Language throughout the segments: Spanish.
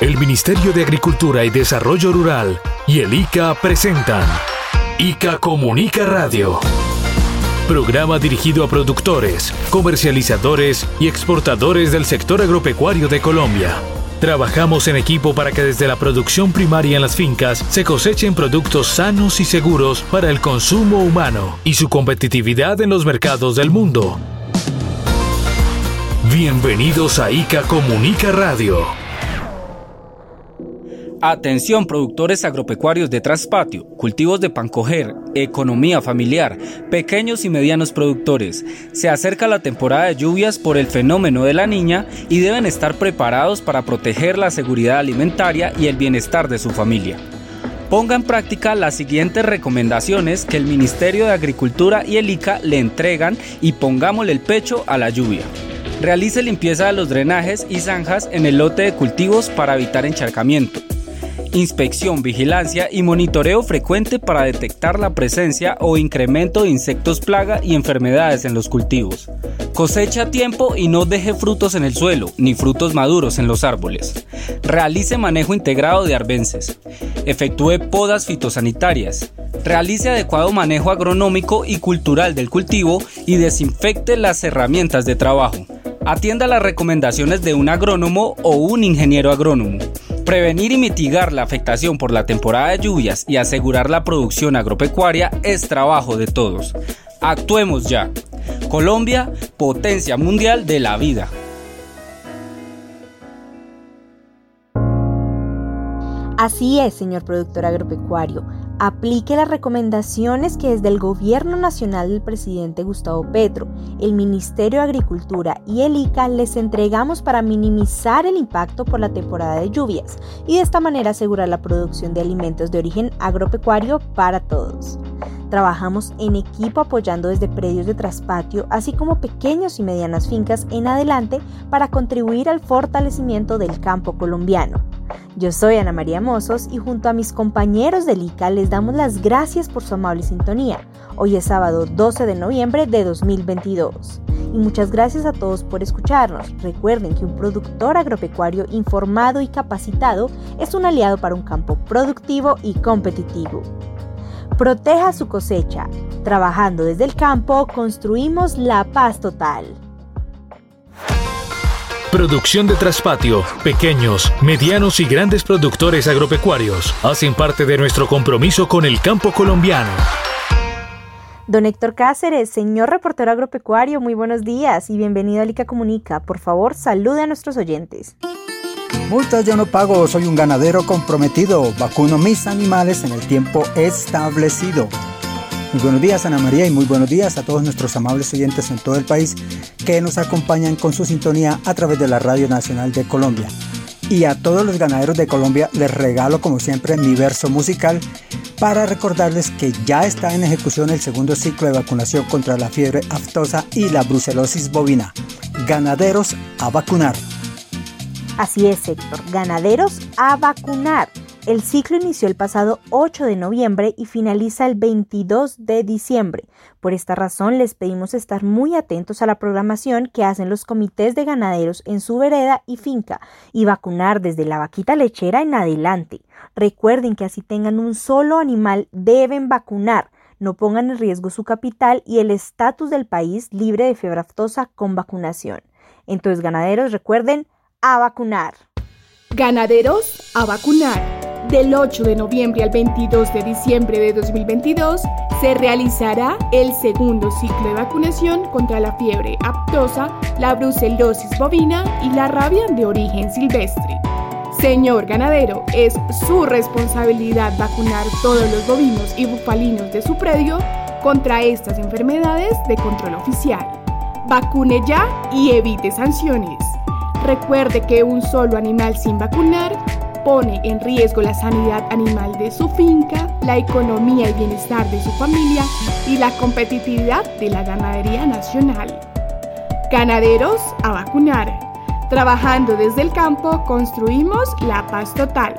El Ministerio de Agricultura y Desarrollo Rural y el ICA presentan ICA Comunica Radio. Programa dirigido a productores, comercializadores y exportadores del sector agropecuario de Colombia. Trabajamos en equipo para que desde la producción primaria en las fincas se cosechen productos sanos y seguros para el consumo humano y su competitividad en los mercados del mundo. Bienvenidos a ICA Comunica Radio. Atención productores agropecuarios de traspatio, cultivos de pancoger, economía familiar, pequeños y medianos productores. Se acerca la temporada de lluvias por el fenómeno de la niña y deben estar preparados para proteger la seguridad alimentaria y el bienestar de su familia. Ponga en práctica las siguientes recomendaciones que el Ministerio de Agricultura y el ICA le entregan y pongámosle el pecho a la lluvia. Realice limpieza de los drenajes y zanjas en el lote de cultivos para evitar encharcamiento inspección, vigilancia y monitoreo frecuente para detectar la presencia o incremento de insectos plaga y enfermedades en los cultivos. Cosecha a tiempo y no deje frutos en el suelo, ni frutos maduros en los árboles. Realice manejo integrado de arbences. Efectúe podas fitosanitarias. Realice adecuado manejo agronómico y cultural del cultivo y desinfecte las herramientas de trabajo. Atienda las recomendaciones de un agrónomo o un ingeniero agrónomo. Prevenir y mitigar la afectación por la temporada de lluvias y asegurar la producción agropecuaria es trabajo de todos. Actuemos ya. Colombia, potencia mundial de la vida. Así es, señor productor agropecuario. Aplique las recomendaciones que desde el Gobierno Nacional del presidente Gustavo Petro, el Ministerio de Agricultura y el ICA les entregamos para minimizar el impacto por la temporada de lluvias y de esta manera asegurar la producción de alimentos de origen agropecuario para todos. Trabajamos en equipo apoyando desde predios de traspatio, así como pequeños y medianas fincas en adelante para contribuir al fortalecimiento del campo colombiano. Yo soy Ana María Mozos y junto a mis compañeros del ICA les damos las gracias por su amable sintonía. Hoy es sábado 12 de noviembre de 2022. Y muchas gracias a todos por escucharnos. Recuerden que un productor agropecuario informado y capacitado es un aliado para un campo productivo y competitivo. Proteja su cosecha. Trabajando desde el campo, construimos la paz total. Producción de traspatio, pequeños, medianos y grandes productores agropecuarios hacen parte de nuestro compromiso con el campo colombiano. Don Héctor Cáceres, señor reportero agropecuario, muy buenos días y bienvenido a Lica Comunica. Por favor, salude a nuestros oyentes. Multas yo no pago, soy un ganadero comprometido. Vacuno mis animales en el tiempo establecido. Muy buenos días Ana María y muy buenos días a todos nuestros amables oyentes en todo el país que nos acompañan con su sintonía a través de la Radio Nacional de Colombia. Y a todos los ganaderos de Colombia les regalo como siempre mi verso musical para recordarles que ya está en ejecución el segundo ciclo de vacunación contra la fiebre aftosa y la brucelosis bovina. Ganaderos a vacunar. Así es, Héctor. Ganaderos a vacunar. El ciclo inició el pasado 8 de noviembre y finaliza el 22 de diciembre. Por esta razón les pedimos estar muy atentos a la programación que hacen los comités de ganaderos en su vereda y finca y vacunar desde la vaquita lechera en adelante. Recuerden que así tengan un solo animal deben vacunar. No pongan en riesgo su capital y el estatus del país libre de fiebre aftosa con vacunación. Entonces, ganaderos, recuerden, a vacunar. Ganaderos a vacunar. Del 8 de noviembre al 22 de diciembre de 2022 se realizará el segundo ciclo de vacunación contra la fiebre aptosa, la brucelosis bovina y la rabia de origen silvestre. Señor ganadero, es su responsabilidad vacunar todos los bovinos y bufalinos de su predio contra estas enfermedades de control oficial. Vacune ya y evite sanciones. Recuerde que un solo animal sin vacunar pone en riesgo la sanidad animal de su finca, la economía y bienestar de su familia y la competitividad de la ganadería nacional. Ganaderos a vacunar. Trabajando desde el campo construimos la paz total.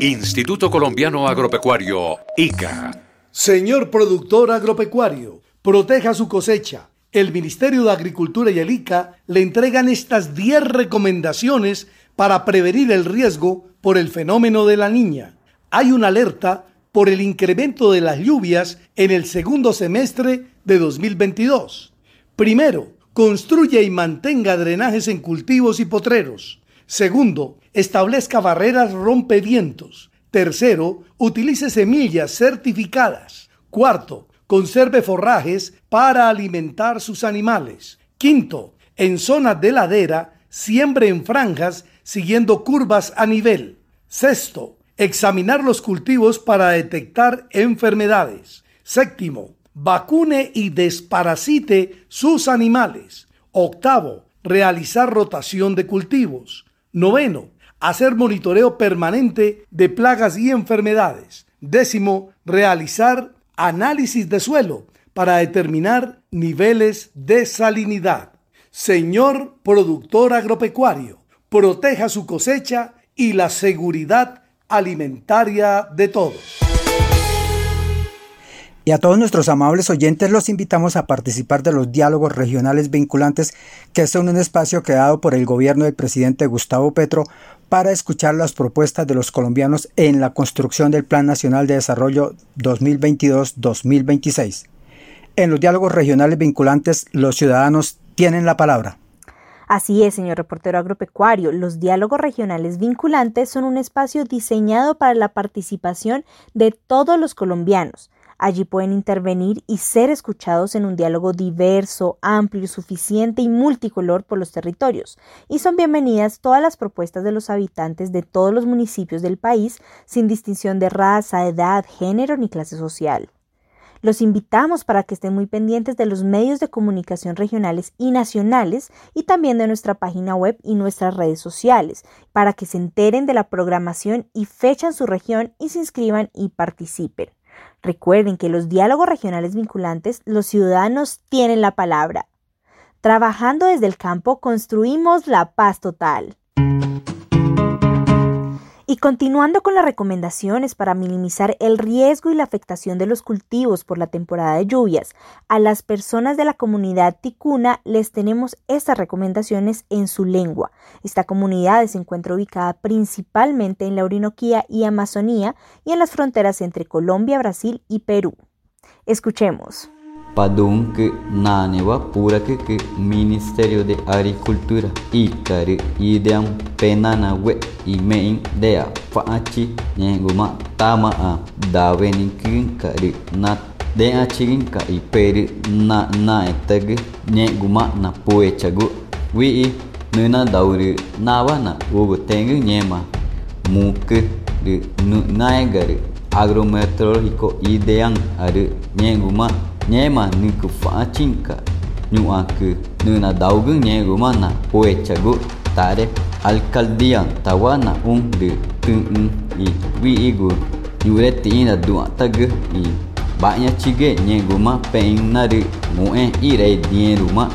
Instituto Colombiano Agropecuario, ICA. Señor productor agropecuario, proteja su cosecha el Ministerio de Agricultura y el ICA le entregan estas 10 recomendaciones para prevenir el riesgo por el fenómeno de la niña. Hay una alerta por el incremento de las lluvias en el segundo semestre de 2022. Primero, construye y mantenga drenajes en cultivos y potreros. Segundo, establezca barreras rompevientos. Tercero, utilice semillas certificadas. Cuarto, conserve forrajes para alimentar sus animales. Quinto, en zonas de ladera, siembre en franjas siguiendo curvas a nivel. Sexto, examinar los cultivos para detectar enfermedades. Séptimo, vacune y desparasite sus animales. Octavo, realizar rotación de cultivos. Noveno, hacer monitoreo permanente de plagas y enfermedades. Décimo, realizar análisis de suelo para determinar niveles de salinidad. Señor productor agropecuario, proteja su cosecha y la seguridad alimentaria de todos. Y a todos nuestros amables oyentes los invitamos a participar de los diálogos regionales vinculantes, que son un espacio creado por el gobierno del presidente Gustavo Petro para escuchar las propuestas de los colombianos en la construcción del Plan Nacional de Desarrollo 2022-2026. En los diálogos regionales vinculantes, los ciudadanos tienen la palabra. Así es, señor reportero agropecuario. Los diálogos regionales vinculantes son un espacio diseñado para la participación de todos los colombianos Allí pueden intervenir y ser escuchados en un diálogo diverso, amplio, suficiente y multicolor por los territorios. Y son bienvenidas todas las propuestas de los habitantes de todos los municipios del país, sin distinción de raza, edad, género ni clase social. Los invitamos para que estén muy pendientes de los medios de comunicación regionales y nacionales y también de nuestra página web y nuestras redes sociales, para que se enteren de la programación y fecha en su región y se inscriban y participen. Recuerden que los diálogos regionales vinculantes, los ciudadanos tienen la palabra. Trabajando desde el campo, construimos la paz total. Y continuando con las recomendaciones para minimizar el riesgo y la afectación de los cultivos por la temporada de lluvias, a las personas de la comunidad ticuna les tenemos estas recomendaciones en su lengua. Esta comunidad se encuentra ubicada principalmente en la Orinoquía y Amazonía y en las fronteras entre Colombia, Brasil y Perú. Escuchemos. Padunc, Nanewa, Puracuc, Ministerio de Agricultura, Icari, Ideam, penana we Imein, Dea, Faachi, Nenguma, Tamaa, davenin kin kari na Dea Chirinka, Iperi, Na, Naetag, Nenguma, Napuechagu, Wii, Nuna Dauri, Navana, Ubutengu, Nyema, muke de Naegari, Agrometeorológico, Ideam, aru Nenguma, Nyema nuku fachinka ñu'akü nuna daugun ñegumana uechagu tare alcaldian tawana undu tun i wiigu yureti ina duatagu i baña chige ñeguma peinari mu'e irei dieruma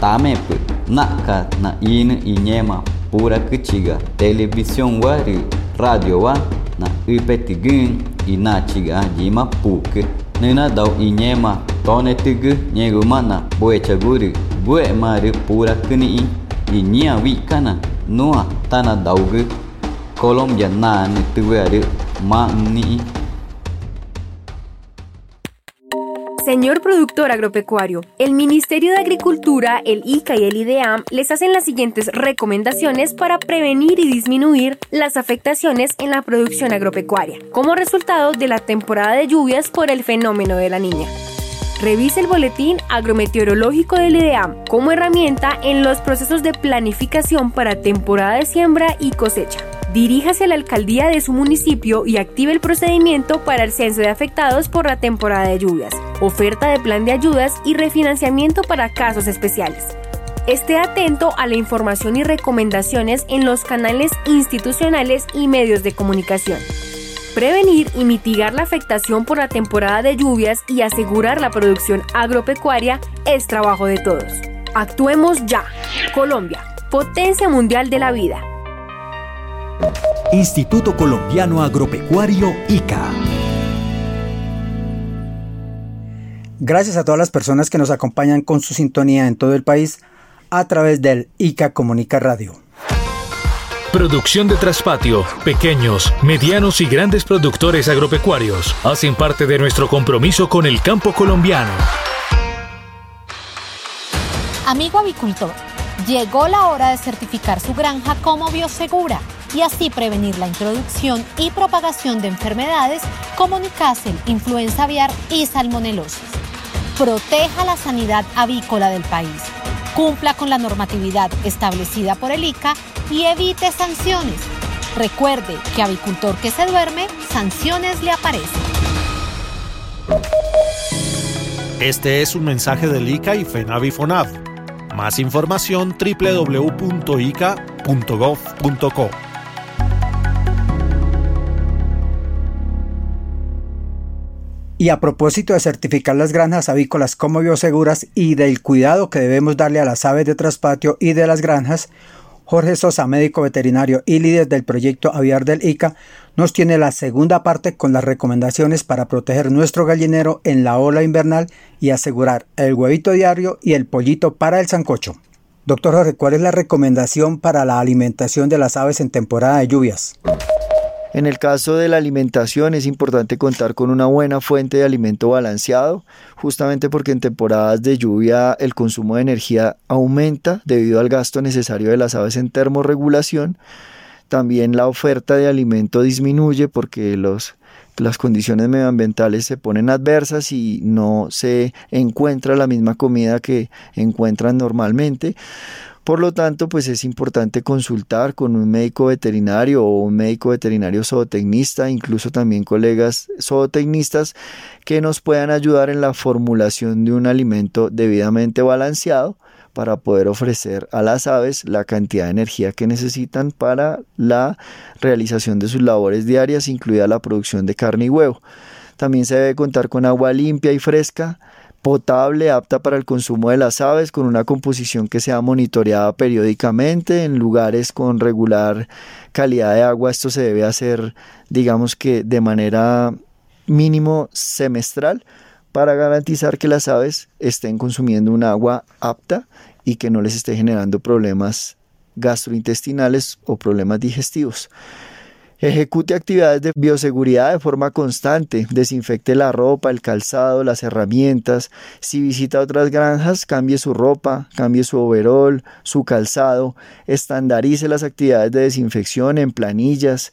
tamepu naka na inu i ñema pura kichiga televisión wari radio wa na ipetigun inachiga jima puku nuna dau i ñema Señor productor agropecuario, el Ministerio de Agricultura, el ICA y el IDEAM les hacen las siguientes recomendaciones para prevenir y disminuir las afectaciones en la producción agropecuaria, como resultado de la temporada de lluvias por el fenómeno de la niña. Revise el boletín agrometeorológico del IDEAM como herramienta en los procesos de planificación para temporada de siembra y cosecha. Diríjase a la alcaldía de su municipio y active el procedimiento para el censo de afectados por la temporada de lluvias, oferta de plan de ayudas y refinanciamiento para casos especiales. Esté atento a la información y recomendaciones en los canales institucionales y medios de comunicación. Prevenir y mitigar la afectación por la temporada de lluvias y asegurar la producción agropecuaria es trabajo de todos. Actuemos ya. Colombia, potencia mundial de la vida. Instituto Colombiano Agropecuario ICA. Gracias a todas las personas que nos acompañan con su sintonía en todo el país a través del ICA Comunica Radio. Producción de Traspatio, pequeños, medianos y grandes productores agropecuarios hacen parte de nuestro compromiso con el campo colombiano. Amigo avicultor, llegó la hora de certificar su granja como biosegura y así prevenir la introducción y propagación de enfermedades como Newcastle, influenza aviar y salmonelosis. Proteja la sanidad avícola del país, cumpla con la normatividad establecida por el ICA y evite sanciones. Recuerde que avicultor que se duerme, sanciones le aparecen. Este es un mensaje del ICA y FENAVIFONAV. Más información www.ica.gov.co. Y a propósito de certificar las granjas avícolas como bioseguras y del cuidado que debemos darle a las aves de traspatio y de las granjas, Jorge Sosa, médico veterinario y líder del proyecto aviar del ICA, nos tiene la segunda parte con las recomendaciones para proteger nuestro gallinero en la ola invernal y asegurar el huevito diario y el pollito para el sancocho. Doctor Jorge, ¿cuál es la recomendación para la alimentación de las aves en temporada de lluvias? En el caso de la alimentación es importante contar con una buena fuente de alimento balanceado, justamente porque en temporadas de lluvia el consumo de energía aumenta debido al gasto necesario de las aves en termorregulación. También la oferta de alimento disminuye porque las condiciones medioambientales se ponen adversas y no se encuentra la misma comida que encuentran normalmente. Por lo tanto, pues es importante consultar con un médico veterinario o un médico veterinario zootecnista, incluso también colegas zootecnistas que nos puedan ayudar en la formulación de un alimento debidamente balanceado para poder ofrecer a las aves la cantidad de energía que necesitan para la realización de sus labores diarias, incluida la producción de carne y huevo. También se debe contar con agua limpia y fresca, potable, apta para el consumo de las aves, con una composición que sea monitoreada periódicamente en lugares con regular calidad de agua. Esto se debe hacer, digamos que de manera mínimo semestral para garantizar que las aves estén consumiendo un agua apta y que no les esté generando problemas gastrointestinales o problemas digestivos. Ejecute actividades de bioseguridad de forma constante, desinfecte la ropa, el calzado, las herramientas. Si visita otras granjas, cambie su ropa, cambie su overol, su calzado, estandarice las actividades de desinfección en planillas,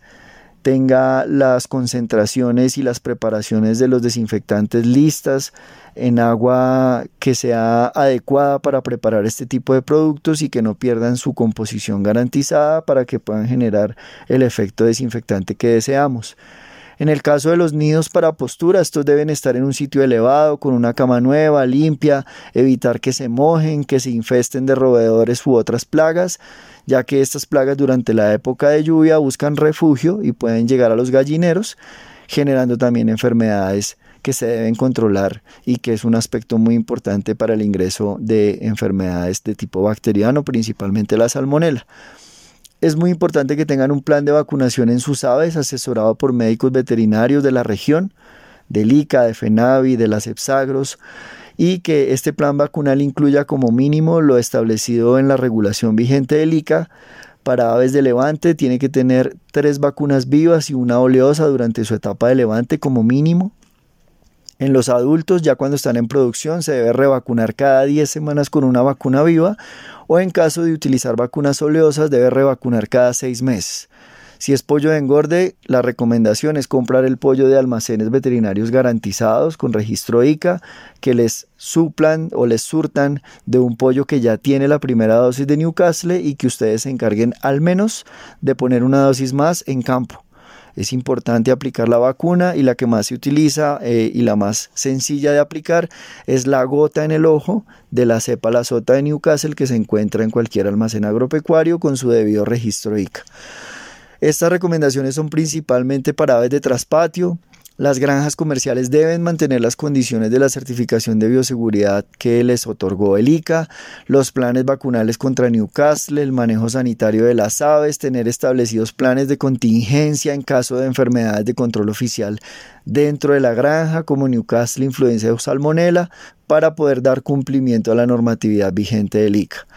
tenga las concentraciones y las preparaciones de los desinfectantes listas en agua que sea adecuada para preparar este tipo de productos y que no pierdan su composición garantizada para que puedan generar el efecto desinfectante que deseamos. En el caso de los nidos para postura, estos deben estar en un sitio elevado, con una cama nueva, limpia, evitar que se mojen, que se infesten de roedores u otras plagas ya que estas plagas durante la época de lluvia buscan refugio y pueden llegar a los gallineros, generando también enfermedades que se deben controlar y que es un aspecto muy importante para el ingreso de enfermedades de tipo bacteriano, principalmente la salmonela. Es muy importante que tengan un plan de vacunación en sus aves asesorado por médicos veterinarios de la región, del ICA, de FENAVI, de las EPSAGROS, y que este plan vacunal incluya como mínimo lo establecido en la regulación vigente del ICA. Para aves de levante tiene que tener tres vacunas vivas y una oleosa durante su etapa de levante como mínimo. En los adultos, ya cuando están en producción, se debe revacunar cada 10 semanas con una vacuna viva o en caso de utilizar vacunas oleosas, debe revacunar cada 6 meses. Si es pollo de engorde, la recomendación es comprar el pollo de almacenes veterinarios garantizados con registro ICA que les suplan o les surtan de un pollo que ya tiene la primera dosis de Newcastle y que ustedes se encarguen al menos de poner una dosis más en campo. Es importante aplicar la vacuna y la que más se utiliza eh, y la más sencilla de aplicar es la gota en el ojo de la cepa la sota de Newcastle que se encuentra en cualquier almacén agropecuario con su debido registro ICA. Estas recomendaciones son principalmente para aves de traspatio, Las granjas comerciales deben mantener las condiciones de la certificación de bioseguridad que les otorgó el ICA, los planes vacunales contra Newcastle, el manejo sanitario de las aves, tener establecidos planes de contingencia en caso de enfermedades de control oficial dentro de la granja como Newcastle influencia o salmonella para poder dar cumplimiento a la normatividad vigente del ICA.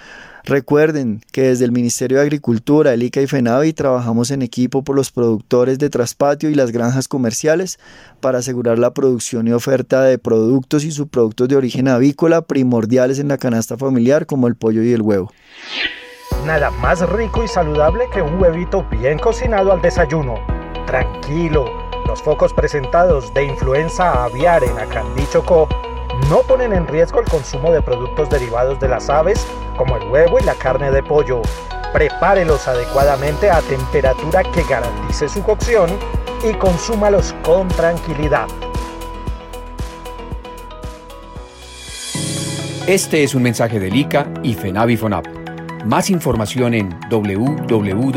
Recuerden que desde el Ministerio de Agricultura, el ICA y FENAVI trabajamos en equipo por los productores de traspatio y las granjas comerciales para asegurar la producción y oferta de productos y subproductos de origen avícola primordiales en la canasta familiar como el pollo y el huevo. Nada más rico y saludable que un huevito bien cocinado al desayuno. Tranquilo, los focos presentados de influenza aviar en Acandí Chocó no ponen en riesgo el consumo de productos derivados de las aves como el huevo y la carne de pollo. Prepárelos adecuadamente a temperatura que garantice su cocción y consúmalos con tranquilidad. Este es un mensaje del ICA y FENAVIFONAP. Más información en www.ica.gov.co.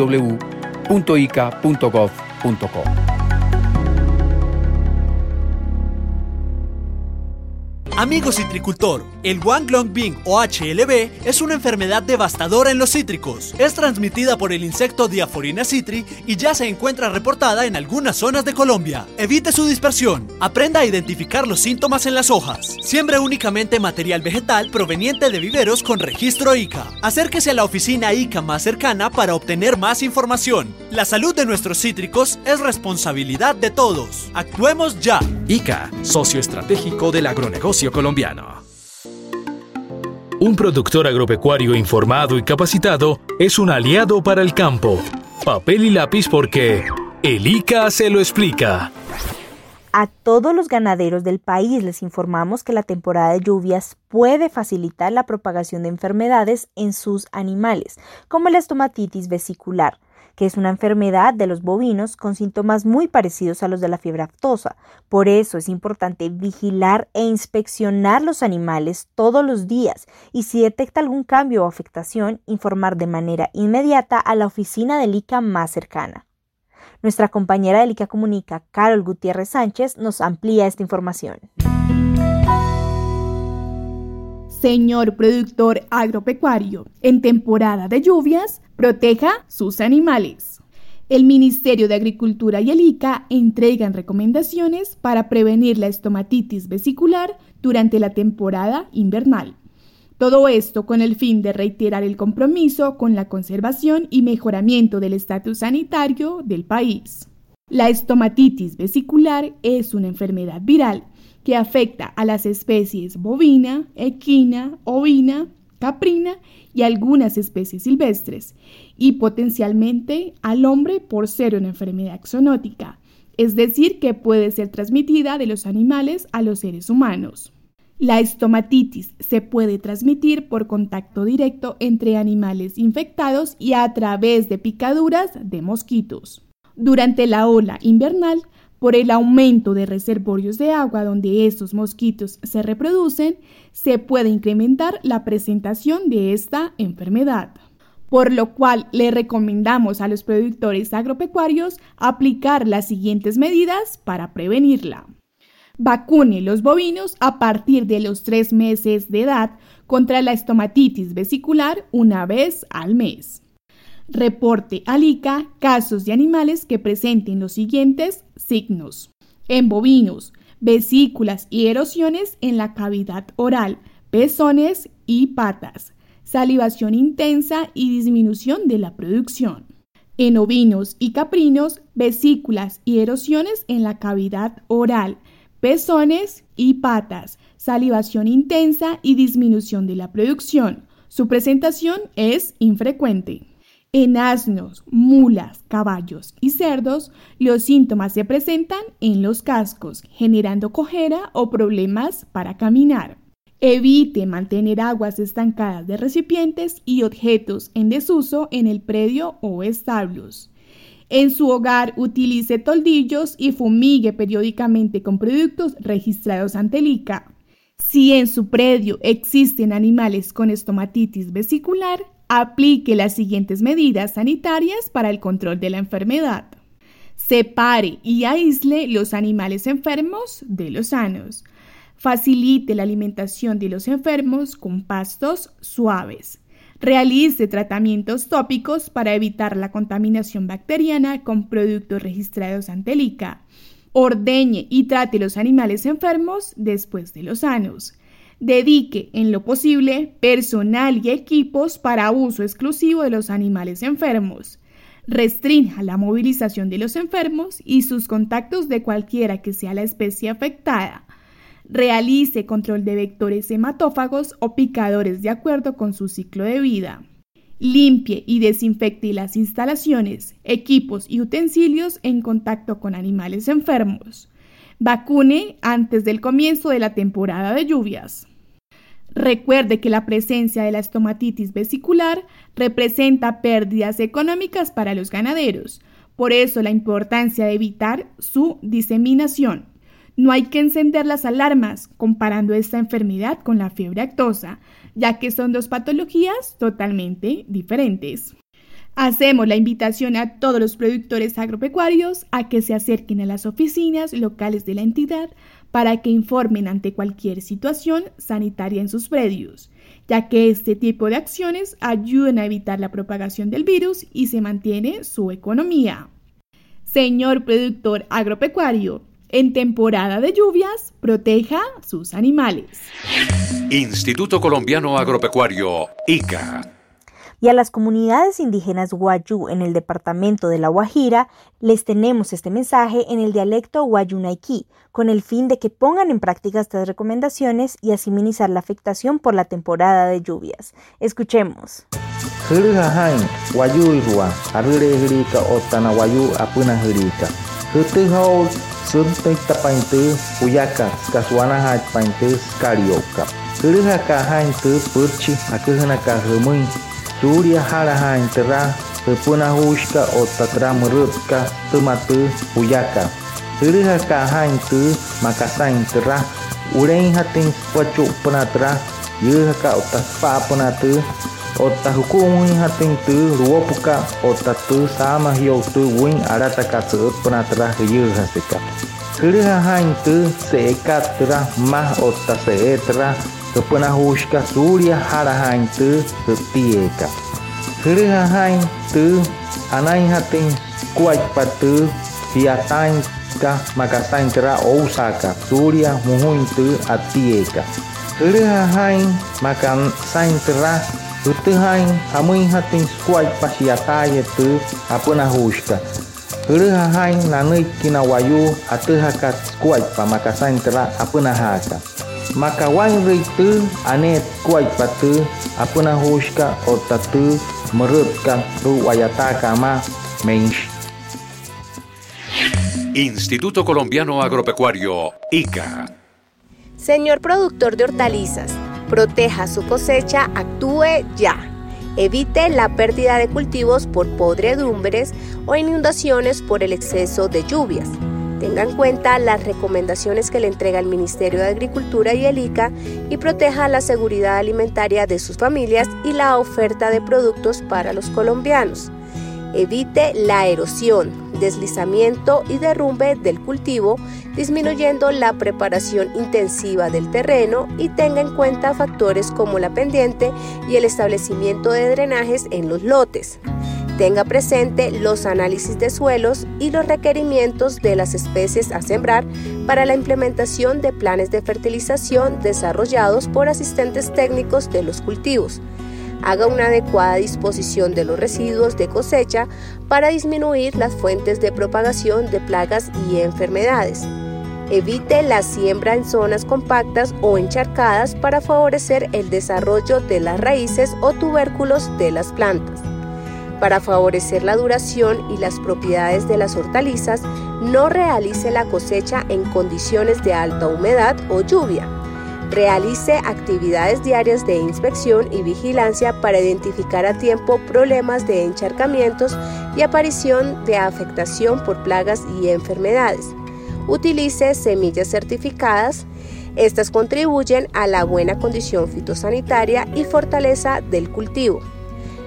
Amigo citricultor, el Wanglong o HLB es una enfermedad devastadora en los cítricos. Es transmitida por el insecto Diaforina citri y ya se encuentra reportada en algunas zonas de Colombia. Evite su dispersión. Aprenda a identificar los síntomas en las hojas. Siembre únicamente material vegetal proveniente de viveros con registro ICA. Acérquese a la oficina ICA más cercana para obtener más información. La salud de nuestros cítricos es responsabilidad de todos. Actuemos ya. ICA, socio estratégico del agronegocio colombiano. Un productor agropecuario informado y capacitado es un aliado para el campo. Papel y lápiz porque el ICA se lo explica. A todos los ganaderos del país les informamos que la temporada de lluvias puede facilitar la propagación de enfermedades en sus animales, como la estomatitis vesicular que es una enfermedad de los bovinos con síntomas muy parecidos a los de la fiebre aftosa. Por eso es importante vigilar e inspeccionar los animales todos los días y si detecta algún cambio o afectación, informar de manera inmediata a la oficina del ICA más cercana. Nuestra compañera del ICA Comunica, Carol Gutiérrez Sánchez, nos amplía esta información. Señor productor agropecuario, en temporada de lluvias, proteja sus animales. El Ministerio de Agricultura y el ICA entregan recomendaciones para prevenir la estomatitis vesicular durante la temporada invernal. Todo esto con el fin de reiterar el compromiso con la conservación y mejoramiento del estatus sanitario del país. La estomatitis vesicular es una enfermedad viral que afecta a las especies bovina, equina, ovina, caprina y algunas especies silvestres, y potencialmente al hombre por ser una enfermedad zoonótica, es decir, que puede ser transmitida de los animales a los seres humanos. La estomatitis se puede transmitir por contacto directo entre animales infectados y a través de picaduras de mosquitos. Durante la ola invernal, por el aumento de reservorios de agua donde estos mosquitos se reproducen, se puede incrementar la presentación de esta enfermedad. Por lo cual le recomendamos a los productores agropecuarios aplicar las siguientes medidas para prevenirla. Vacune los bovinos a partir de los tres meses de edad contra la estomatitis vesicular una vez al mes. Reporte al ICA casos de animales que presenten los siguientes signos. En bovinos, vesículas y erosiones en la cavidad oral, pezones y patas, salivación intensa y disminución de la producción. En ovinos y caprinos, vesículas y erosiones en la cavidad oral, pezones y patas, salivación intensa y disminución de la producción. Su presentación es infrecuente. En asnos, mulas, caballos y cerdos, los síntomas se presentan en los cascos, generando cojera o problemas para caminar. Evite mantener aguas estancadas de recipientes y objetos en desuso en el predio o establos. En su hogar utilice toldillos y fumigue periódicamente con productos registrados ante el ICA. Si en su predio existen animales con estomatitis vesicular, aplique las siguientes medidas sanitarias para el control de la enfermedad. Separe y aísle los animales enfermos de los sanos. Facilite la alimentación de los enfermos con pastos suaves. Realice tratamientos tópicos para evitar la contaminación bacteriana con productos registrados ante el ICA. Ordeñe y trate los animales enfermos después de los sanos. Dedique, en lo posible, personal y equipos para uso exclusivo de los animales enfermos. Restrinja la movilización de los enfermos y sus contactos de cualquiera que sea la especie afectada realice control de vectores hematófagos o picadores de acuerdo con su ciclo de vida. Limpie y desinfecte las instalaciones, equipos y utensilios en contacto con animales enfermos. Vacune antes del comienzo de la temporada de lluvias. Recuerde que la presencia de la estomatitis vesicular representa pérdidas económicas para los ganaderos, por eso la importancia de evitar su diseminación. No hay que encender las alarmas comparando esta enfermedad con la fiebre actosa, ya que son dos patologías totalmente diferentes. Hacemos la invitación a todos los productores agropecuarios a que se acerquen a las oficinas locales de la entidad para que informen ante cualquier situación sanitaria en sus predios, ya que este tipo de acciones ayudan a evitar la propagación del virus y se mantiene su economía. Señor productor agropecuario, en temporada de lluvias, proteja sus animales. Instituto Colombiano Agropecuario, ICA. Y a las comunidades indígenas Guayú en el departamento de La Guajira les tenemos este mensaje en el dialecto Guayunaiki, con el fin de que pongan en práctica estas recomendaciones y así minimizar la afectación por la temporada de lluvias. Escuchemos. Suriaharaha entera Sepuna huska otatra merutka temate puyaka Suriha kaha maka makasa tera Ureng hatin sepacuk penatra Yeha otak pa penatu Otak hukum hatin itu ruwa puka Otak tu sama hiyo tu wing arata kasa penatra Yeha hasika. Suriha hain itu seekat terah mah otak seeka terah Toponahushka Surya Harahain Tu Sutieka. Hrihahain Tu Anainhatin Kuaipatu Hiatain Ka Makasain Tra Osaka Surya Muhuin Tu Atieka. Hrihahain Makasain Tra Utuhain Hamuinhatin Kuaipasiataya Tu Aponahushka. Hrihahain Nanui Kinawayu Atuhakat Kuaipa Makasain Tra Aponahaka. Maka wain ritu ane squad patu apa na huska otatu merutkan tu wayata kama mensh. Instituto Colombiano Agropecuario, ICA. Señor productor de hortalizas, proteja su cosecha, actúe ya. Evite la pérdida de cultivos por podredumbres o inundaciones por el exceso de lluvias. Tenga en cuenta las recomendaciones que le entrega el Ministerio de Agricultura y el ICA y proteja la seguridad alimentaria de sus familias y la oferta de productos para los colombianos. Evite la erosión, deslizamiento y derrumbe del cultivo, disminuyendo la preparación intensiva del terreno y tenga en cuenta factores como la pendiente y el establecimiento de drenajes en los lotes. Tenga presente los análisis de suelos y los requerimientos de las especies a sembrar para la implementación de planes de fertilización desarrollados por asistentes técnicos de los cultivos haga una adecuada disposición de los residuos de cosecha para disminuir las fuentes de propagación de plagas y enfermedades. Evite la siembra en zonas compactas o encharcadas para favorecer el desarrollo de las raíces o tubérculos de las plantas. Para favorecer la duración y las propiedades de las hortalizas, no realice la cosecha en condiciones de alta humedad o lluvia Realice actividades diarias de inspección y vigilancia para identificar a tiempo problemas de encharcamientos y aparición de afectación por plagas y enfermedades. Utilice semillas certificadas. Estas contribuyen a la buena condición fitosanitaria y fortaleza del cultivo.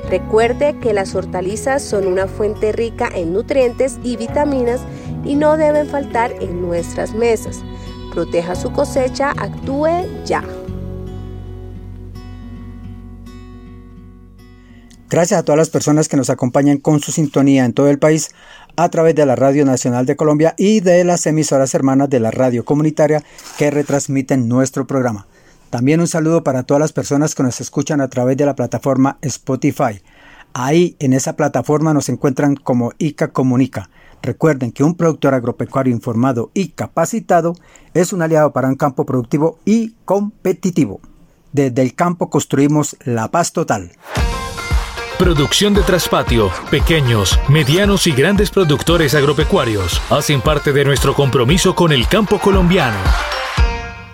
Recuerde que las hortalizas son una fuente rica en nutrientes y vitaminas y no deben faltar en nuestras mesas. Proteja su cosecha, actúe ya. Gracias a todas las personas que nos acompañan con su sintonía en todo el país a través de la Radio Nacional de Colombia y de las emisoras hermanas de la radio comunitaria que retransmiten nuestro programa. También un saludo para todas las personas que nos escuchan a través de la plataforma Spotify. Ahí en esa plataforma nos encuentran como ICA Comunica. Recuerden que un productor agropecuario informado y capacitado es un aliado para un campo productivo y competitivo. Desde el campo construimos la paz total. Producción de Traspatio, pequeños, medianos y grandes productores agropecuarios hacen parte de nuestro compromiso con el campo colombiano.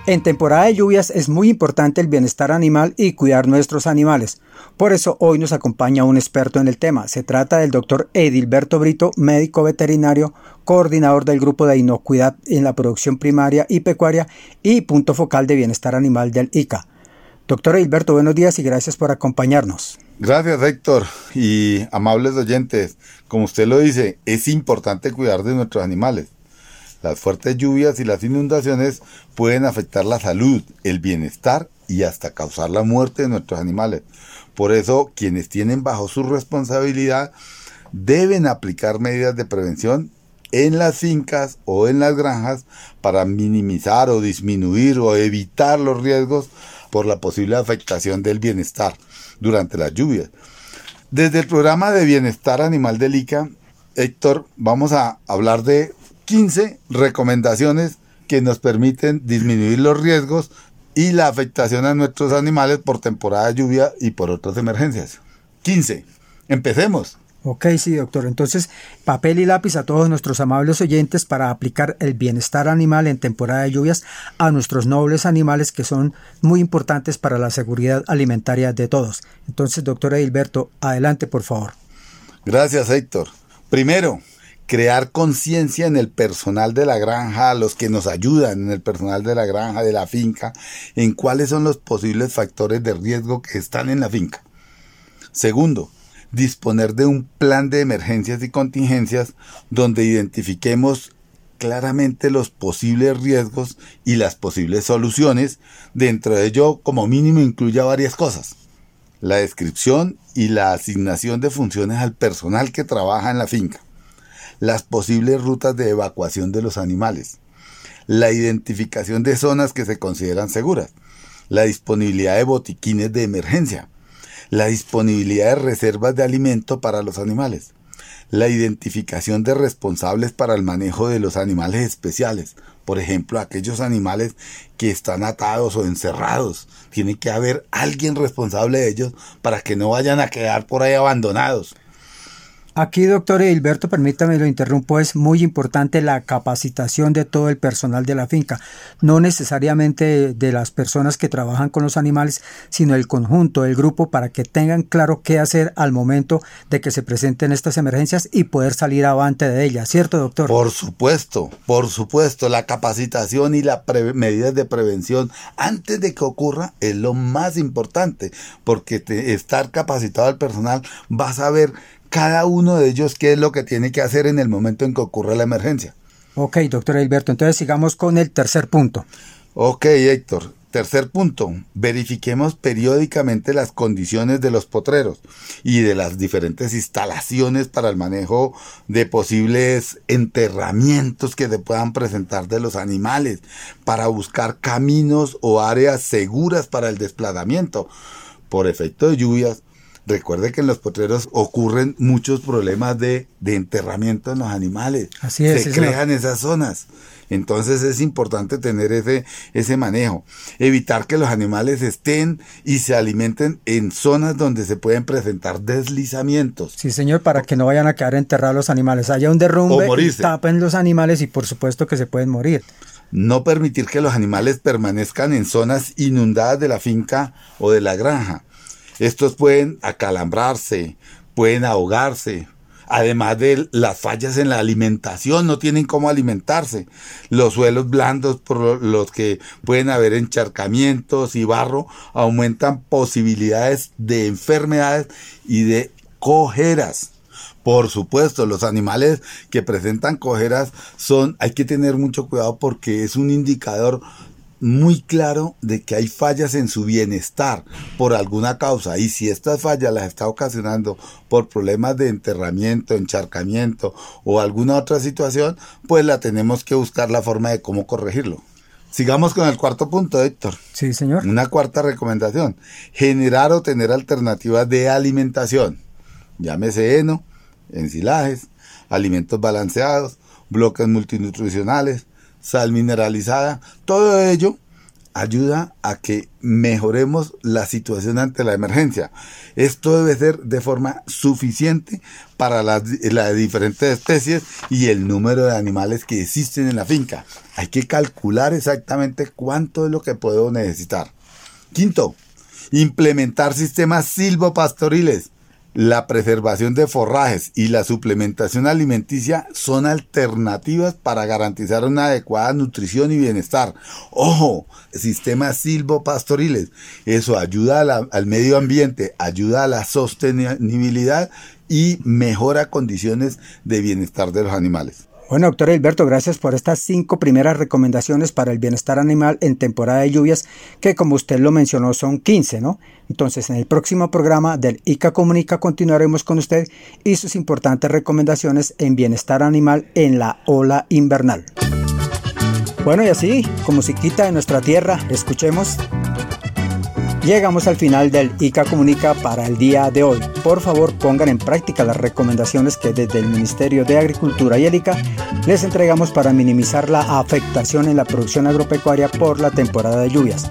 En temporada de lluvias es muy importante el bienestar animal y cuidar nuestros animales. Por eso hoy nos acompaña un experto en el tema. Se trata del doctor Edilberto Brito, médico veterinario, coordinador del grupo de inocuidad en la producción primaria y pecuaria y punto focal de bienestar animal del ICA. Doctor Edilberto, buenos días y gracias por acompañarnos. Gracias, Héctor. Y amables oyentes, como usted lo dice, es importante cuidar de nuestros animales. Las fuertes lluvias y las inundaciones pueden afectar la salud, el bienestar y hasta causar la muerte de nuestros animales. Por eso, quienes tienen bajo su responsabilidad deben aplicar medidas de prevención en las fincas o en las granjas para minimizar o disminuir o evitar los riesgos por la posible afectación del bienestar durante las lluvias. Desde el programa de bienestar animal del ICA, Héctor, vamos a hablar de 15 recomendaciones que nos permiten disminuir los riesgos y la afectación a nuestros animales por temporada de lluvia y por otras emergencias. 15. Empecemos. Ok, sí, doctor. Entonces, papel y lápiz a todos nuestros amables oyentes para aplicar el bienestar animal en temporada de lluvias a nuestros nobles animales que son muy importantes para la seguridad alimentaria de todos. Entonces, doctor Edilberto, adelante, por favor. Gracias, Héctor. Primero, crear conciencia en el personal de la granja, los que nos ayudan en el personal de la granja, de la finca, en cuáles son los posibles factores de riesgo que están en la finca. Segundo, disponer de un plan de emergencias y contingencias donde identifiquemos claramente los posibles riesgos y las posibles soluciones. Dentro de ello, como mínimo, incluye varias cosas. La descripción y la asignación de funciones al personal que trabaja en la finca. Las posibles rutas de evacuación de los animales. La identificación de zonas que se consideran seguras. La disponibilidad de botiquines de emergencia la disponibilidad de reservas de alimento para los animales, la identificación de responsables para el manejo de los animales especiales, por ejemplo, aquellos animales que están atados o encerrados. Tiene que haber alguien responsable de ellos para que no vayan a quedar por ahí abandonados. Aquí, doctor Hilberto, permítame lo interrumpo, es muy importante la capacitación de todo el personal de la finca, no necesariamente de las personas que trabajan con los animales, sino el conjunto, el grupo, para que tengan claro qué hacer al momento de que se presenten estas emergencias y poder salir avante de ellas, ¿cierto, doctor? Por supuesto, por supuesto, la capacitación y las medidas de prevención antes de que ocurra es lo más importante, porque estar capacitado al personal va a saber cada uno de ellos qué es lo que tiene que hacer en el momento en que ocurre la emergencia. Ok, doctor Alberto, entonces sigamos con el tercer punto. Ok, Héctor. Tercer punto, verifiquemos periódicamente las condiciones de los potreros y de las diferentes instalaciones para el manejo de posibles enterramientos que se puedan presentar de los animales, para buscar caminos o áreas seguras para el desplazamiento. Por efecto de lluvias, Recuerde que en los potreros ocurren muchos problemas de, enterramiento en los animales. Así es. Se crean esas zonas. Entonces es importante tener ese, ese manejo. Evitar que los animales estén y se alimenten en zonas donde se pueden presentar deslizamientos. Sí, señor, para que no vayan a quedar enterrados los animales. Haya un derrumbe, y tapen los animales y por supuesto que se pueden morir. No permitir que los animales permanezcan en zonas inundadas de la finca o de la granja estos pueden acalambrarse, pueden ahogarse, además de las fallas en la alimentación, no tienen cómo alimentarse, los suelos blandos por los que pueden haber encharcamientos y barro aumentan posibilidades de enfermedades y de cojeras. Por supuesto, los animales que presentan cojeras son, hay que tener mucho cuidado porque es un indicador muy claro de que hay fallas en su bienestar por alguna causa y si estas fallas las está ocasionando por problemas de enterramiento, encharcamiento o alguna otra situación, pues la tenemos que buscar la forma de cómo corregirlo. Sigamos con el cuarto punto, Héctor. Sí, señor. Una cuarta recomendación. Generar o tener alternativas de alimentación. Llámese heno, ensilajes, alimentos balanceados, bloques multinutricionales, sal mineralizada, todo ello ayuda a que mejoremos la situación ante la emergencia. Esto debe ser de forma suficiente para las, diferentes especies y el número de animales que existen en la finca. Hay que calcular exactamente cuánto es lo que puedo necesitar. Quinto, implementar sistemas silvopastoriles la preservación de forrajes y la suplementación alimenticia son alternativas para garantizar una adecuada nutrición y bienestar. Ojo, sistemas silvopastoriles. Eso ayuda al medio ambiente, ayuda a la sostenibilidad y mejora condiciones de bienestar de los animales. Bueno, doctor Alberto, gracias por estas cinco primeras recomendaciones para el bienestar animal en temporada de lluvias, que como usted lo mencionó son 15, ¿no? Entonces, en el próximo programa del ICA Comunica continuaremos con usted y sus importantes recomendaciones en bienestar animal en la ola invernal. Bueno, y así, como se quita de nuestra tierra, escuchemos Llegamos al final del ICA Comunica para el día de hoy. Por favor, pongan en práctica las recomendaciones que desde el Ministerio de Agricultura y el ICA les entregamos para minimizar la afectación en la producción agropecuaria por la temporada de lluvias.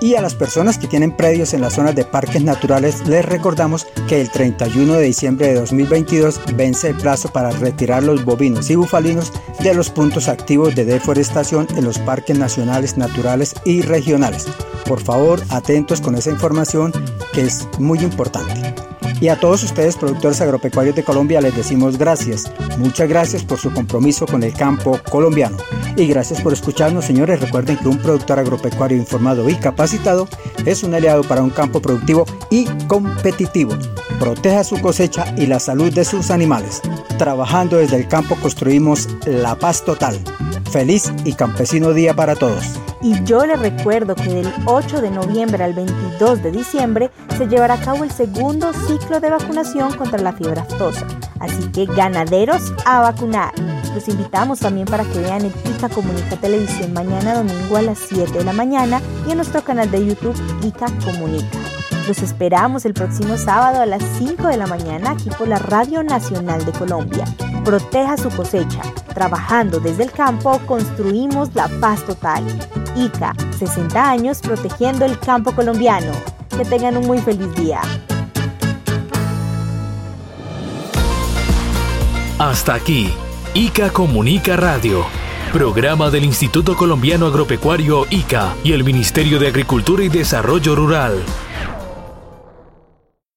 Y a las personas que tienen predios en las zonas de parques naturales les recordamos que el 31 de diciembre de 2022 vence el plazo para retirar los bovinos y bufalinos de los puntos activos de deforestación en los parques nacionales, naturales y regionales. Por favor, atentos con esa información que es muy importante. Y a todos ustedes, productores agropecuarios de Colombia, les decimos gracias. Muchas gracias por su compromiso con el campo colombiano. Y gracias por escucharnos, señores. Recuerden que un productor agropecuario informado y capacitado es un aliado para un campo productivo y competitivo. Proteja su cosecha y la salud de sus animales. Trabajando desde el campo construimos la paz total. Feliz y campesino día para todos. Y yo les recuerdo que del 8 de noviembre al 22 de diciembre se llevará a cabo el segundo ciclo de vacunación contra la fiebre aftosa. Así que ganaderos a vacunar. Los invitamos también para que vean el ICA Comunica Televisión mañana domingo a las 7 de la mañana y en nuestro canal de YouTube ICA Comunica. Los esperamos el próximo sábado a las 5 de la mañana aquí por la Radio Nacional de Colombia. Proteja su cosecha. Trabajando desde el campo construimos la paz total. ICA, 60 años protegiendo el campo colombiano. Que tengan un muy feliz día. Hasta aquí, ICA Comunica Radio, programa del Instituto Colombiano Agropecuario ICA y el Ministerio de Agricultura y Desarrollo Rural.